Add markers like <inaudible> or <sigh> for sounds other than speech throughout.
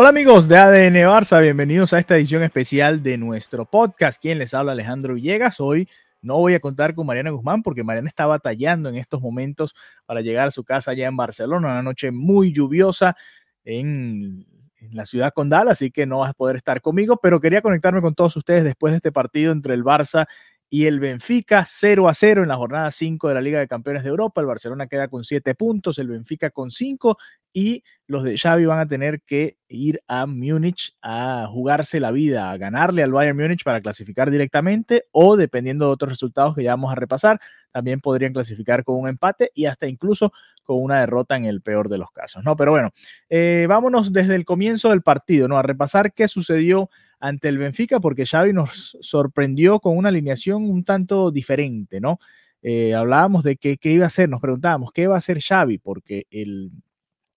Hola amigos de ADN Barça, bienvenidos a esta edición especial de nuestro podcast. Quien les habla Alejandro Villegas. Hoy no voy a contar con Mariana Guzmán porque Mariana está batallando en estos momentos para llegar a su casa allá en Barcelona, una noche muy lluviosa en, la ciudad condal, así que no vas a poder estar conmigo, pero quería conectarme con todos ustedes después de este partido entre el Barça y el Benfica 0 a 0 en la jornada 5 de la Liga de Campeones de Europa. El Barcelona queda con 7 puntos, el Benfica con 5 y los de Xavi van a tener que ir a Múnich a jugarse la vida, a ganarle al Bayern Múnich para clasificar directamente o dependiendo de otros resultados que ya vamos a repasar, también podrían clasificar con un empate y hasta incluso con una derrota en el peor de los casos, ¿no? Pero bueno, eh, vámonos desde el comienzo del partido, ¿no? A repasar qué sucedió ante el Benfica porque Xavi nos sorprendió con una alineación un tanto diferente, ¿no? Eh, hablábamos de qué, qué iba a hacer, nos preguntábamos qué iba a hacer Xavi porque el,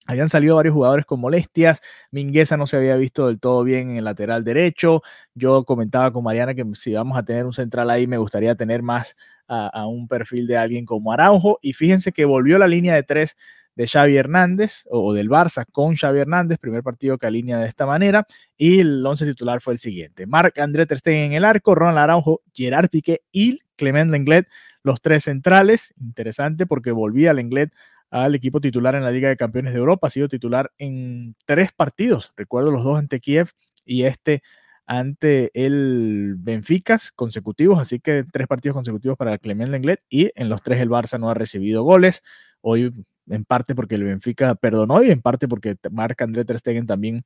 habían salido varios jugadores con molestias, Mingueza no se había visto del todo bien en el lateral derecho, yo comentaba con Mariana que si vamos a tener un central ahí me gustaría tener más a un perfil de alguien como Araujo y fíjense que volvió la línea de tres de Xavi Hernández o del Barça con Xavi Hernández, primer partido que alinea de esta manera, y el once titular fue el siguiente. Marc André Ter Stegen en el arco, Ronald Araujo, Gerard Piqué y Clement Lenglet, los tres centrales. Interesante porque volvía Lenglet al equipo titular en la Liga de Campeones de Europa, ha sido titular en tres partidos, recuerdo los dos ante Kiev y este ante el Benfica consecutivos, así que tres partidos consecutivos para Clement Lenglet y en los tres el Barça no ha recibido goles. Hoy en parte porque el Benfica perdonó y en parte porque Marc André Ter Stegen también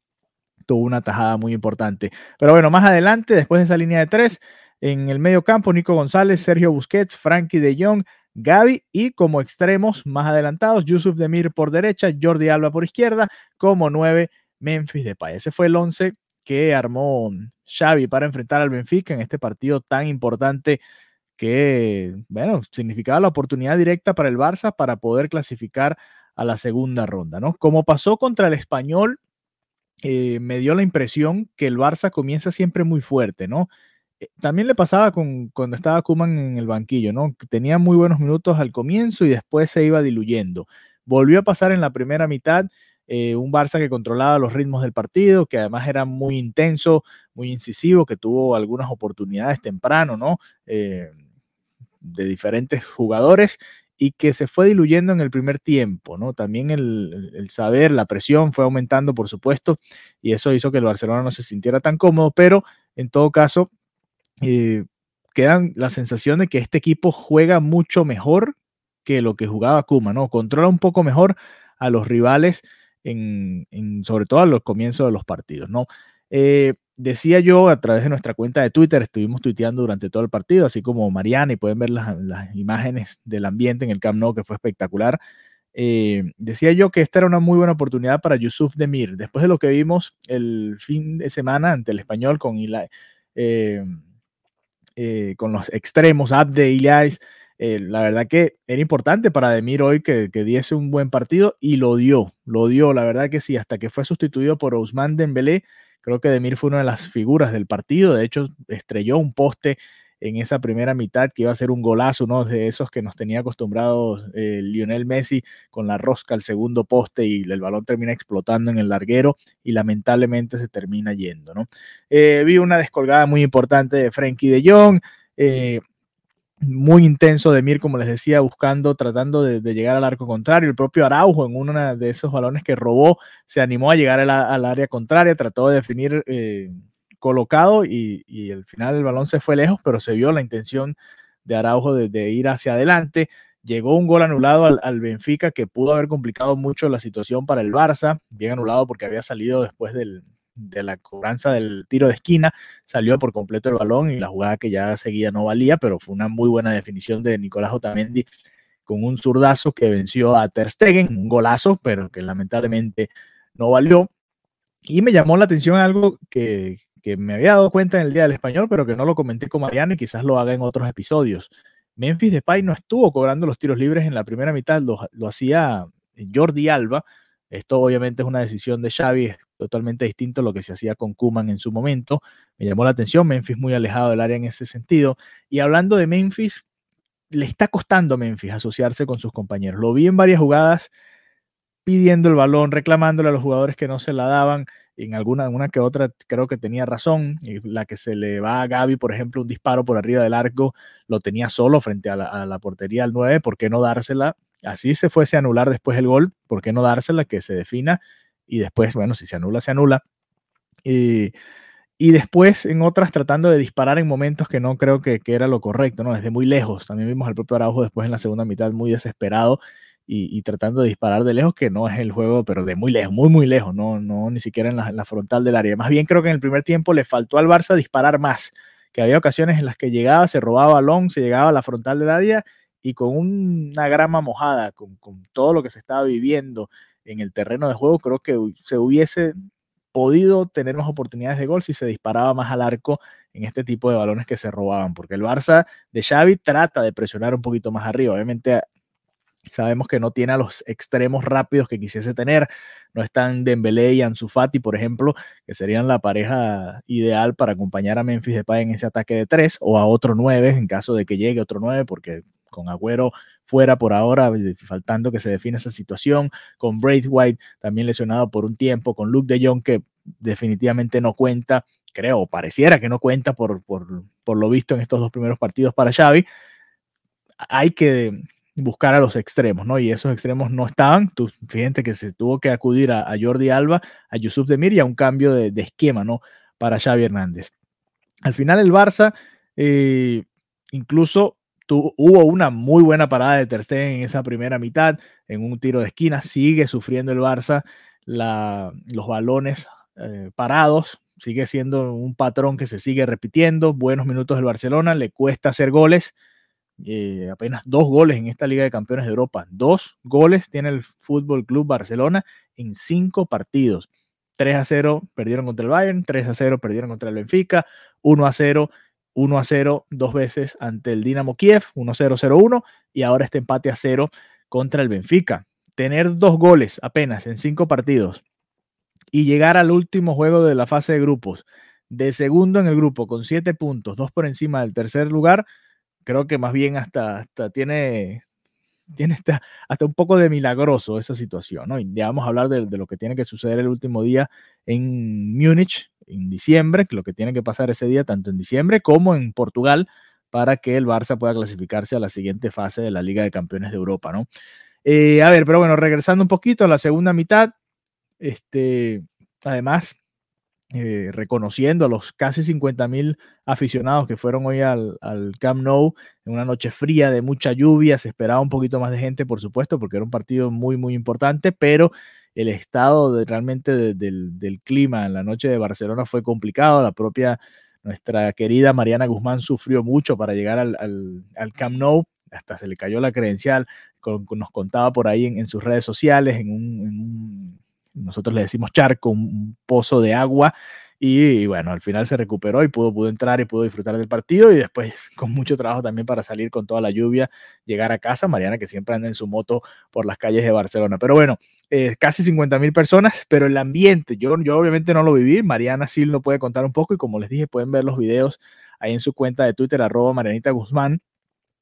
tuvo una tajada muy importante. Pero bueno, más adelante, después de esa línea de tres, en el medio campo, Nico González, Sergio Busquets, Frankie de Jong, Gaby y como extremos más adelantados, Yusuf Demir por derecha, Jordi Alba por izquierda, como nueve, Memphis Depay. Ese fue el once que armó Xavi para enfrentar al Benfica en este partido tan importante que, bueno, significaba la oportunidad directa para el Barça para poder clasificar a la segunda ronda, ¿no? Como pasó contra el español, eh, me dio la impresión que el Barça comienza siempre muy fuerte, ¿no? Eh, también le pasaba con, cuando estaba Kuman en el banquillo, ¿no? Tenía muy buenos minutos al comienzo y después se iba diluyendo. Volvió a pasar en la primera mitad eh, un Barça que controlaba los ritmos del partido, que además era muy intenso, muy incisivo, que tuvo algunas oportunidades temprano, ¿no? De diferentes jugadores y que se fue diluyendo en el primer tiempo, ¿no? También el, saber, la presión fue aumentando, por supuesto, y eso hizo que el Barcelona no se sintiera tan cómodo, pero en todo caso, eh, quedan la sensación de que este equipo juega mucho mejor que lo que jugaba Kuma, ¿no? Controla un poco mejor a los rivales, en, en sobre todo a los comienzos de los partidos, ¿no? Eh, decía yo a través de nuestra cuenta de Twitter, estuvimos tuiteando durante todo el partido, así como Mariana, y pueden ver las, las imágenes del ambiente en el Camp Nou, que fue espectacular. Eh, decía yo que esta era una muy buena oportunidad para Yusuf Demir, después de lo que vimos el fin de semana ante el español con, Ila, eh, eh, con los extremos, Abde y Ilais. la verdad que era importante para Demir hoy que, que, diese un buen partido y lo dio, lo dio, la verdad que sí, hasta que fue sustituido por Ousmane Dembélé, Creo que Demir fue una de las figuras del partido. De hecho, estrelló un poste en esa primera mitad que iba a ser un golazo, uno de esos que nos tenía acostumbrados eh, Lionel Messi con la rosca al segundo poste y el balón termina explotando en el larguero y lamentablemente se termina yendo. ¿no? Eh, vi una descolgada muy importante de Frankie de Jong. Eh, muy intenso de Mir, como les decía, buscando, tratando de, llegar al arco contrario. El propio Araujo, en uno de esos balones que robó, se animó a llegar al, al área contraria, trató de definir eh, colocado y, y, al final el balón se fue lejos, pero se vio la intención de Araujo de, de ir hacia adelante. Llegó un gol anulado al, al, Benfica que pudo haber complicado mucho la situación para el Barça, bien anulado porque había salido después del, de la cobranza del tiro de esquina, salió por completo el balón y la jugada que ya seguía no valía, pero fue una muy buena definición de Nicolás Otamendi con un zurdazo que venció a Ter Stegen, un golazo, pero que lamentablemente no valió. Y me llamó la atención algo que, que me había dado cuenta en el Día del Español, pero que no lo comenté con Mariano y quizás lo haga en otros episodios. Memphis Depay no estuvo cobrando los tiros libres en la primera mitad, lo, lo hacía Jordi Alba, esto obviamente es una decisión de Xavi, es totalmente distinto a lo que se hacía con Kuman en su momento. Me llamó la atención, Memphis muy alejado del área en ese sentido. Y hablando de Memphis, le está costando a Memphis asociarse con sus compañeros. Lo vi en varias jugadas pidiendo el balón, reclamándole a los jugadores que no se la daban. En alguna una que otra creo que tenía razón. La que se le va a Gaby, por ejemplo, un disparo por arriba del arco, lo tenía solo frente a la, a la portería al 9. ¿Por qué no dársela? Así se fuese a anular después el gol, ¿por qué no dársela que se defina? Y después, bueno, si se anula, se anula. Y, y después en otras tratando de disparar en momentos que no creo que, que, era lo correcto, ¿no? Desde muy lejos. También vimos al propio Araujo después en la segunda mitad muy desesperado y, y, tratando de disparar de lejos, que no es el juego, pero de muy lejos, muy, muy lejos, no, no ni siquiera en la, en la frontal del área. Más bien creo que en el primer tiempo le faltó al Barça disparar más, que había ocasiones en las que llegaba, se robaba balón, se llegaba a la frontal del área y con una grama mojada, con, con, todo lo que se estaba viviendo en el terreno de juego, creo que se hubiese podido tener más oportunidades de gol si se disparaba más al arco en este tipo de balones que se robaban, porque el Barça de Xavi trata de presionar un poquito más arriba. Obviamente sabemos que no tiene a los extremos rápidos que quisiese tener. No están Dembélé y Ansu Fati, por ejemplo, que serían la pareja ideal para acompañar a Memphis Depay en ese ataque de tres o a otro nueve en caso de que llegue otro nueve, porque con Agüero fuera por ahora, faltando que se define esa situación, con Braithwaite también lesionado por un tiempo, con Luke de Jong que definitivamente no cuenta, creo, pareciera que no cuenta por, por, por lo visto en estos dos primeros partidos para Xavi, hay que buscar a los extremos, ¿no? Y esos extremos no estaban. Tú, fíjate que se tuvo que acudir a, Jordi Alba, a Yusuf Demir y a un cambio de, de, esquema, ¿no? Para Xavi Hernández. Al final el Barça, eh, incluso hubo una muy buena parada de Ter Stegen en esa primera mitad, en un tiro de esquina, sigue sufriendo el Barça los balones eh, parados, sigue siendo un patrón que se sigue repitiendo, buenos minutos del Barcelona, le cuesta hacer goles, eh, apenas dos goles en esta Liga de Campeones de Europa, dos goles tiene el Fútbol Club Barcelona en cinco partidos. 3 a 0 perdieron contra el Bayern, 3 a 0 perdieron contra el Benfica, 1 a 0 1 a 0 dos veces ante el Dinamo Kiev, 1-0-0-1, y ahora este empate a 0 contra el Benfica. Tener dos goles apenas en cinco partidos y llegar al último juego de la fase de grupos, de segundo en el grupo con siete puntos, dos por encima del tercer lugar, creo que más bien hasta, hasta tiene, tiene hasta, hasta, un poco de milagroso esa situación, ¿no? Y ya vamos a hablar de, de lo que tiene que suceder el último día en Múnich, en diciembre, lo que tiene que pasar ese día, tanto en diciembre como en Portugal, para que el Barça pueda clasificarse a la siguiente fase de la Liga de Campeones de Europa, ¿no? Eh, a ver, pero bueno, regresando un poquito a la segunda mitad, este, además, eh, reconociendo a los casi 50 mil aficionados que fueron hoy al, Camp Nou en una noche fría de mucha lluvia, se esperaba un poquito más de gente, por supuesto, porque era un partido muy, muy importante, pero el estado de, realmente de, del, clima en la noche de Barcelona fue complicado. La propia, nuestra querida Mariana Guzmán sufrió mucho para llegar al, Camp Nou. Hasta se le cayó la credencial, nos contaba por ahí en, sus redes sociales, en un, nosotros le decimos charco, un, pozo de agua, y, y, bueno, al final se recuperó y pudo, pudo entrar y pudo disfrutar del partido y después <laughs> con mucho trabajo también para salir con toda la lluvia, llegar a casa. Mariana que siempre anda en su moto por las calles de Barcelona. Pero bueno, eh, casi 50 mil personas, pero el ambiente, yo, yo obviamente no lo viví, Mariana sí lo puede contar un poco y como les dije, pueden ver los videos ahí en su cuenta de Twitter, arroba Marianita Guzmán.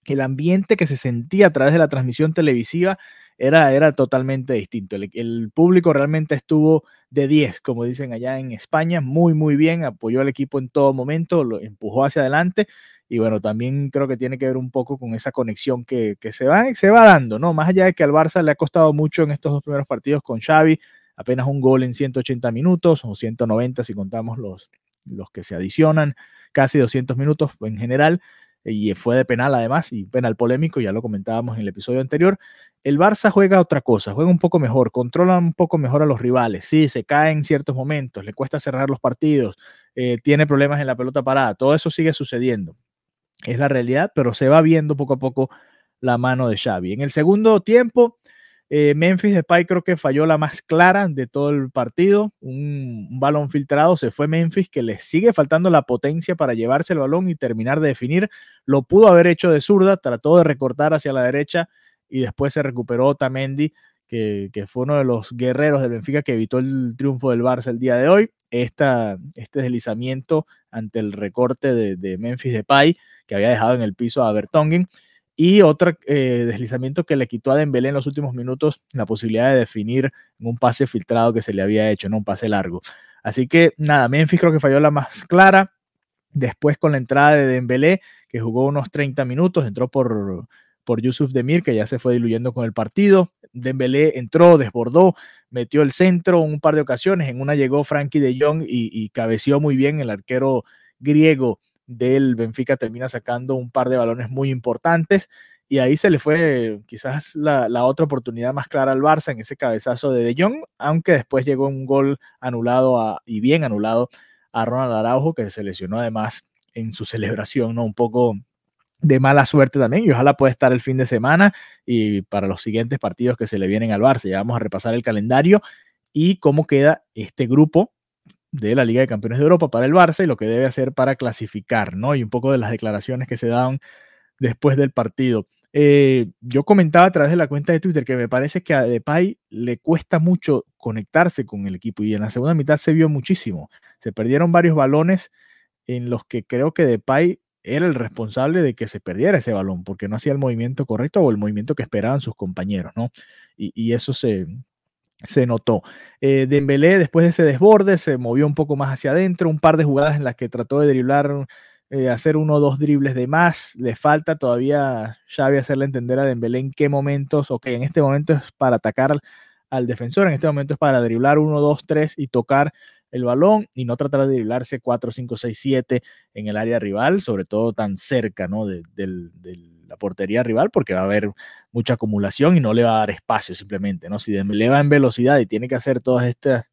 El ambiente que se sentía a través de la transmisión televisiva era, era totalmente distinto. El, público realmente estuvo de 10, como dicen allá en España, muy, muy bien, apoyó al equipo en todo momento, lo empujó hacia adelante y bueno, también creo que tiene que ver un poco con esa conexión que, que se, va, se va dando, ¿no? Más allá de que al Barça le ha costado mucho en estos dos primeros partidos con Xavi, apenas un gol en 180 minutos o 190 si contamos los, los que se adicionan, casi 200 minutos en general y fue de penal además, y penal polémico, ya lo comentábamos en el episodio anterior. El Barça juega otra cosa, juega un poco mejor, controla un poco mejor a los rivales. Sí, se cae en ciertos momentos, le cuesta cerrar los partidos, eh, tiene problemas en la pelota parada, todo eso sigue sucediendo. Es la realidad, pero se va viendo poco a poco la mano de Xavi. En el segundo tiempo, eh, Memphis Depay creo que falló la más clara de todo el partido. Un, balón filtrado, se fue Memphis, que le sigue faltando la potencia para llevarse el balón y terminar de definir. Lo pudo haber hecho de zurda, trató de recortar hacia la derecha y después se recuperó Otamendi, que, que fue uno de los guerreros del Benfica que evitó el triunfo del Barça el día de hoy. Este deslizamiento ante el recorte de, de Memphis Depay, que había dejado en el piso a Bertongen y otro eh, deslizamiento que le quitó a Dembélé en los últimos minutos la posibilidad de definir un pase filtrado que se le había hecho, no un pase largo. Así que nada, Memphis creo que falló la más clara. Después con la entrada de Dembélé, que jugó unos 30 minutos, entró por, por Yusuf Demir, que ya se fue diluyendo con el partido. Dembélé entró, desbordó, metió el centro un par de ocasiones. En una llegó Frankie de Jong y, y cabeció muy bien el arquero griego del Benfica termina sacando un par de balones muy importantes y ahí se le fue quizás la, otra oportunidad más clara al Barça en ese cabezazo de De Jong, aunque después llegó un gol anulado y bien anulado a Ronald Araujo, que se lesionó además en su celebración, ¿no? Un poco de mala suerte también y ojalá pueda estar el fin de semana y para los siguientes partidos que se le vienen al Barça. Ya vamos a repasar el calendario y cómo queda este grupo de la Liga de Campeones de Europa para el Barça y lo que debe hacer para clasificar, ¿no? Y un poco de las declaraciones que se dan después del partido. Eh, yo comentaba a través de la cuenta de Twitter que me parece que a Depay le cuesta mucho conectarse con el equipo y en la segunda mitad se vio muchísimo. Se perdieron varios balones en los que creo que Depay era el responsable de que se perdiera ese balón porque no hacía el movimiento correcto o el movimiento que esperaban sus compañeros, ¿no? Y, y eso se, se notó. Eh, Dembélé, después de ese desborde, se movió un poco más hacia adentro, un par de jugadas en las que trató de driblar, eh, hacer uno o dos dribles de más. Le falta todavía Xavi hacerle entender a Dembélé en qué momentos, ok, en este momento es para atacar al, defensor, en este momento es para driblar uno, dos, tres y tocar el balón y no tratar de driblarse 4, 5, 6, 7 en el área rival, sobre todo tan cerca ¿no? de, del, del la portería rival porque va a haber mucha acumulación y no le va a dar espacio simplemente, ¿no? Si le va en velocidad y tiene que hacer todas estas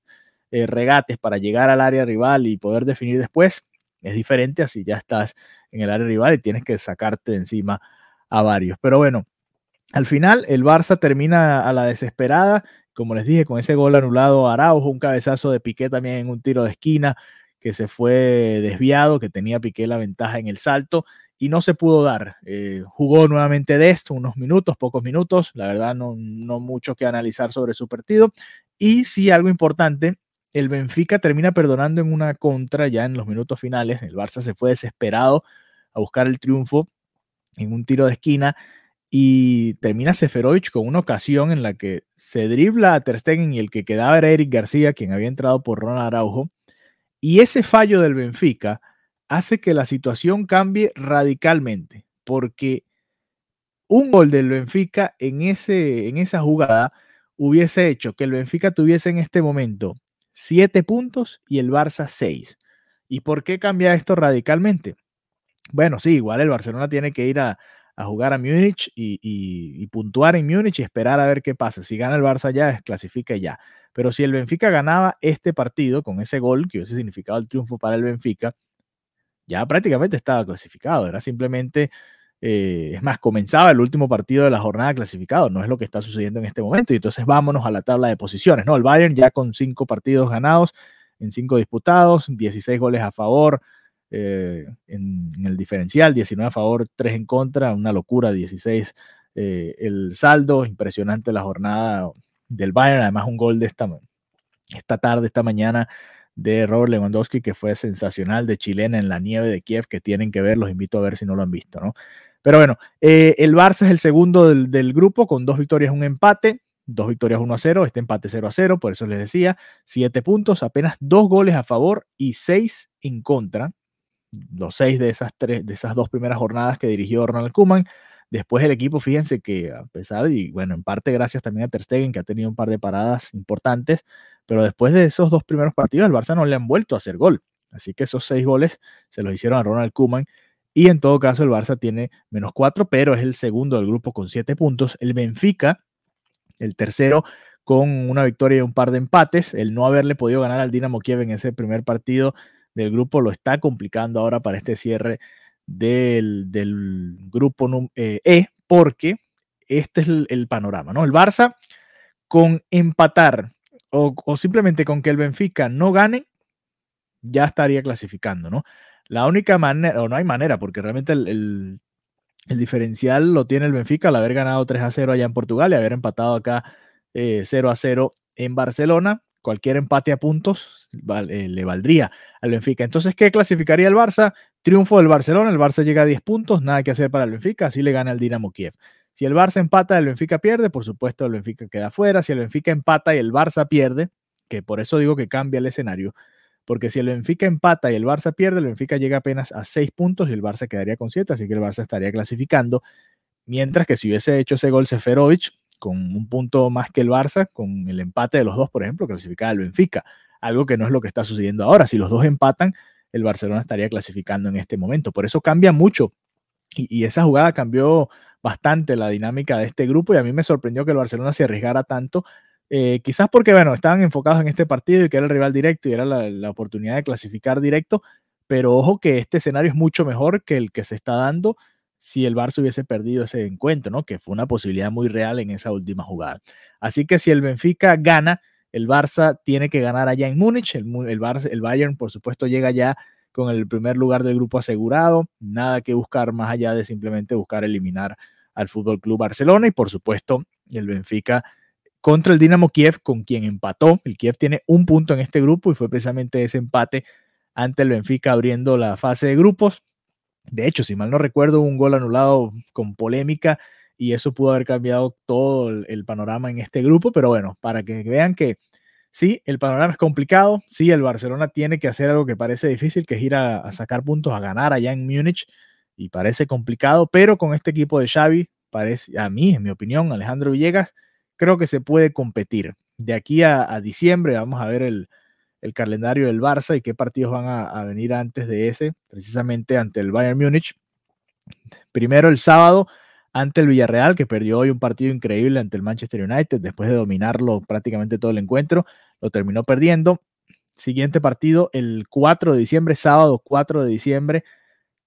eh, regates para llegar al área rival y poder definir después, es diferente así ya estás en el área rival y tienes que sacarte encima a varios. Pero bueno, al final el Barça termina a la desesperada, como les dije, con ese gol anulado a Araujo, un cabezazo de Piqué también en un tiro de esquina que se fue desviado, que tenía Piqué la ventaja en el salto y no se pudo dar. Eh, jugó nuevamente de esto unos minutos, pocos minutos, la verdad no, no mucho que analizar sobre su partido. Y sí, algo importante, el Benfica termina perdonando en una contra ya en los minutos finales. El Barça se fue desesperado a buscar el triunfo en un tiro de esquina y termina Seferovic con una ocasión en la que se dribla a Ter Stegen y el que quedaba era Eric García, quien había entrado por Ronald Araujo. Y ese fallo del Benfica hace que la situación cambie radicalmente, porque un gol del Benfica en, ese, en esa jugada hubiese hecho que el Benfica tuviese en este momento siete puntos y el Barça seis. ¿Y por qué cambia esto radicalmente? Bueno, sí, igual el Barcelona tiene que ir a, jugar a Múnich y, puntuar en Múnich y esperar a ver qué pasa. Si gana el Barça ya, clasifica ya. Pero si el Benfica ganaba este partido con ese gol, que hubiese significado el triunfo para el Benfica, ya prácticamente estaba clasificado, era simplemente, eh, es más, comenzaba el último partido de la jornada clasificado, no es lo que está sucediendo en este momento, y entonces vámonos a la tabla de posiciones, ¿no? El Bayern ya con cinco partidos ganados, en cinco disputados, 16 goles a favor, eh, en, el diferencial, 19 a favor, 3 en contra, una locura, 16 eh, el saldo, impresionante la jornada del Bayern, además un gol de esta, esta tarde, esta mañana, de Robert Lewandowski, que fue sensacional, de chilena en la nieve de Kiev, que tienen que ver, los invito a ver si no lo han visto, ¿no? Pero bueno, eh, el Barça es el segundo del, del, grupo con dos victorias, un empate, dos victorias 1 a 0, este empate 0 a 0, por eso les decía, siete puntos, apenas dos goles a favor y seis en contra, los seis de esas, tres, de esas dos primeras jornadas que dirigió Ronald Koeman. Después el equipo, fíjense que a pesar, y bueno, en parte gracias también a Ter Stegen, que ha tenido un par de paradas importantes, pero después de esos dos primeros partidos, el Barça no le han vuelto a hacer gol. Así que esos seis goles se los hicieron a Ronald Koeman Y en todo caso, el Barça tiene menos 4, pero es el segundo del grupo con 7 puntos. El Benfica, el tercero, con una victoria y un par de empates. El no haberle podido ganar al Dinamo Kiev en ese primer partido del grupo lo está complicando ahora para este cierre del, grupo eh, E, porque este es el, panorama, ¿no? El Barça con empatar o, simplemente con que el Benfica no gane, ya estaría clasificando, ¿no? La única manera, o no hay manera, porque realmente el, el diferencial lo tiene el Benfica al haber ganado 3 a 0 allá en Portugal y haber empatado acá 0 eh, a 0 en Barcelona. Cualquier empate a puntos eh, le valdría al Benfica. Entonces, ¿qué clasificaría el Barça? Triunfo del Barcelona, el Barça llega a 10 puntos, nada que hacer para el Benfica, así le gana el Dinamo Kiev. Si el Barça empata, el Benfica pierde, por supuesto el Benfica queda fuera. Si el Benfica empata y el Barça pierde, que por eso digo que cambia el escenario, porque si el Benfica empata y el Barça pierde, el Benfica llega apenas a 6 puntos y el Barça quedaría con 7, así que el Barça estaría clasificando. Mientras que si hubiese hecho ese gol Seferovic, con un punto más que el Barça, con el empate de los dos, por ejemplo, clasificaba el Benfica, algo que no es lo que está sucediendo ahora. Si los dos empatan, el Barcelona estaría clasificando en este momento. Por eso cambia mucho y, esa jugada cambió bastante la dinámica de este grupo y a mí me sorprendió que el Barcelona se arriesgara tanto. Eh, quizás porque, bueno, estaban enfocados en este partido y que era el rival directo y era la, la oportunidad de clasificar directo, pero ojo que este escenario es mucho mejor que el que se está dando si el Barça hubiese perdido ese encuentro, ¿no? Que fue una posibilidad muy real en esa última jugada. Así que si el Benfica gana, el Barça tiene que ganar allá en Múnich. El, Barça, el Bayern, por supuesto, llega ya con el primer lugar del grupo asegurado. Nada que buscar más allá de simplemente buscar eliminar al Fútbol Club Barcelona y, por supuesto, el Benfica contra el Dinamo Kiev, con quien empató. El Kiev tiene un punto en este grupo y fue precisamente ese empate ante el Benfica abriendo la fase de grupos. De hecho, si mal no recuerdo, un gol anulado con polémica y eso pudo haber cambiado todo el, panorama en este grupo, pero bueno, para que vean que sí, el panorama es complicado, sí, el Barcelona tiene que hacer algo que parece difícil, que es ir a, sacar puntos, a ganar allá en Múnich, y parece complicado, pero con este equipo de Xavi, parece, a mí, en mi opinión, Alejandro Villegas, creo que se puede competir. De aquí a diciembre vamos a ver el, el calendario del Barça y qué partidos van a, venir antes de ese, precisamente ante el Bayern Múnich. Primero el sábado ante el Villarreal, que perdió hoy un partido increíble ante el Manchester United, después de dominarlo prácticamente todo el encuentro, lo terminó perdiendo. Siguiente partido el 4 de diciembre, sábado 4 de diciembre,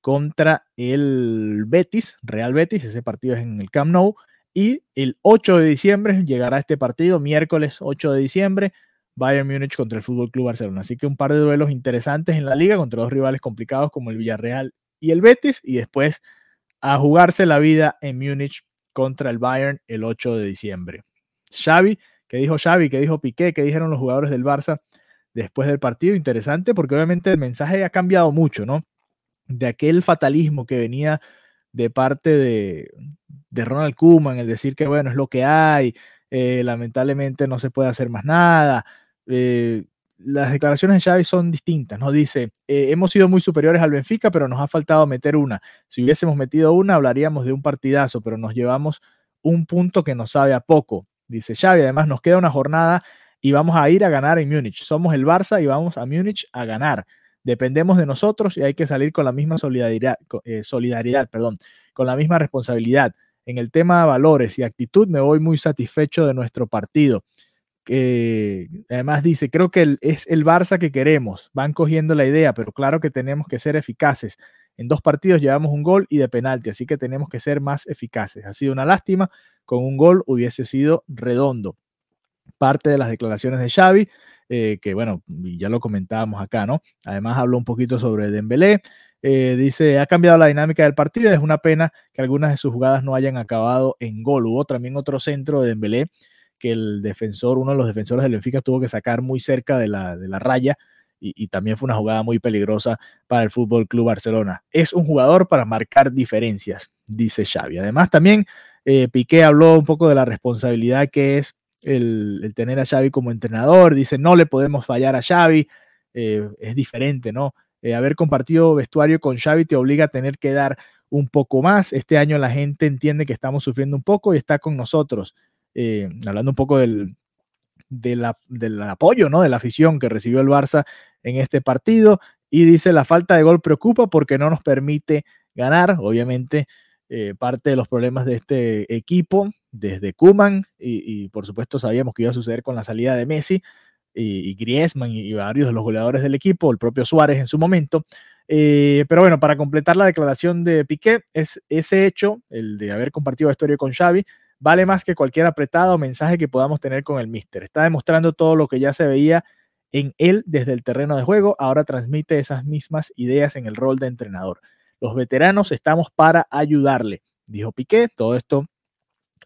contra el Betis, Real Betis, ese partido es en el Camp Nou. Y el 8 de diciembre llegará este partido, miércoles 8 de diciembre, Bayern Múnich contra el Fútbol Club Barcelona. Así que un par de duelos interesantes en la liga contra dos rivales complicados como el Villarreal y el Betis y después a jugarse la vida en Múnich contra el Bayern el 8 de diciembre. Xavi, que dijo Xavi, que dijo Piqué, que dijeron los jugadores del Barça después del partido, interesante porque obviamente el mensaje ha cambiado mucho, ¿no? De aquel fatalismo que venía de parte de, de Ronald Koeman, el decir que bueno, es lo que hay, eh, lamentablemente no se puede hacer más nada, eh, las declaraciones de Xavi son distintas, ¿no? Dice, eh, hemos sido muy superiores al Benfica, pero nos ha faltado meter una. Si hubiésemos metido una, hablaríamos de un partidazo, pero nos llevamos un punto que nos sabe a poco. Dice Xavi, además nos queda una jornada y vamos a ir a ganar en Múnich. Somos el Barça y vamos a Múnich a ganar. Dependemos de nosotros y hay que salir con la misma solidaridad, eh, solidaridad perdón, con la misma responsabilidad. En el tema de valores y actitud me voy muy satisfecho de nuestro partido que además dice, creo que es el Barça que queremos, van cogiendo la idea, pero claro que tenemos que ser eficaces. En dos partidos llevamos un gol y de penalti, así que tenemos que ser más eficaces. Ha sido una lástima, con un gol hubiese sido redondo. Parte de las declaraciones de Xavi, eh, que bueno, ya lo comentábamos acá, ¿no? Además habló un poquito sobre Dembélé, eh, dice, ha cambiado la dinámica del partido, es una pena que algunas de sus jugadas no hayan acabado en gol. Hubo también otro centro de Dembélé que el defensor, uno de los defensores del Benfica tuvo que sacar muy cerca de la, de la raya y, también fue una jugada muy peligrosa para el Fútbol Club Barcelona. Es un jugador para marcar diferencias, dice Xavi. Además, también eh, Piqué habló un poco de la responsabilidad que es el, tener a Xavi como entrenador. Dice, no le podemos fallar a Xavi, eh, es diferente, ¿no? Eh, haber compartido vestuario con Xavi te obliga a tener que dar un poco más. Este año la gente entiende que estamos sufriendo un poco y está con nosotros. Eh, hablando un poco del, del apoyo, ¿no? De la afición que recibió el Barça en este partido. Y dice, la falta de gol preocupa porque no nos permite ganar. Obviamente, eh, parte de los problemas de este equipo, desde Kuman, y, por supuesto sabíamos que iba a suceder con la salida de Messi y, Griezmann y, varios de los goleadores del equipo, el propio Suárez en su momento. Eh, pero bueno, para completar la declaración de Piqué, es ese hecho, el de haber compartido la historia con Xavi, vale más que cualquier apretado mensaje que podamos tener con el Mister. Está demostrando todo lo que ya se veía en él desde el terreno de juego, ahora transmite esas mismas ideas en el rol de entrenador. Los veteranos estamos para ayudarle, dijo Piqué. Todo esto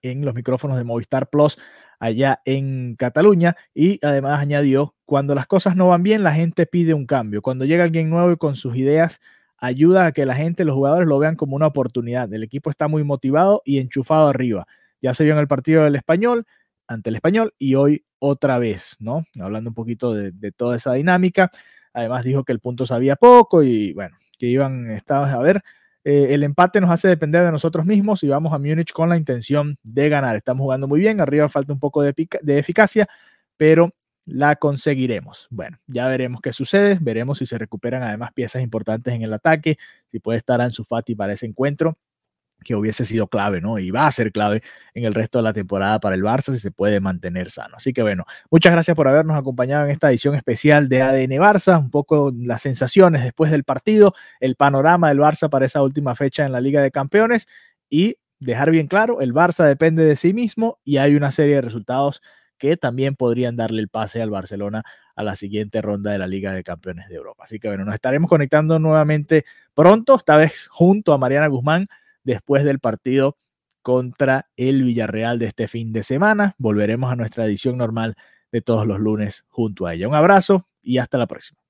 en los micrófonos de Movistar Plus allá en Cataluña y además añadió, cuando las cosas no van bien, la gente pide un cambio. Cuando llega alguien nuevo y con sus ideas ayuda a que la gente, los jugadores lo vean como una oportunidad. El equipo está muy motivado y enchufado arriba. Ya se vio en el partido del español, ante el español, y hoy otra vez, ¿no? Hablando un poquito de, toda esa dinámica. Además dijo que el punto sabía poco y bueno, que iban, estaban a ver. Eh, el empate nos hace depender de nosotros mismos y vamos a Múnich con la intención de ganar. Estamos jugando muy bien, arriba falta un poco de, de eficacia, pero la conseguiremos. Bueno, ya veremos qué sucede, veremos si se recuperan además piezas importantes en el ataque, si puede estar Ansu Fati para ese encuentro que hubiese sido clave, ¿no? Y va a ser clave en el resto de la temporada para el Barça si se puede mantener sano. Así que bueno, muchas gracias por habernos acompañado en esta edición especial de ADN Barça, un poco las sensaciones después del partido, el panorama del Barça para esa última fecha en la Liga de Campeones y dejar bien claro, el Barça depende de sí mismo y hay una serie de resultados que también podrían darle el pase al Barcelona a la siguiente ronda de la Liga de Campeones de Europa. Así que bueno, nos estaremos conectando nuevamente pronto, esta vez junto a Mariana Guzmán después del partido contra el Villarreal de este fin de semana. Volveremos a nuestra edición normal de todos los lunes junto a ella. Un abrazo y hasta la próxima.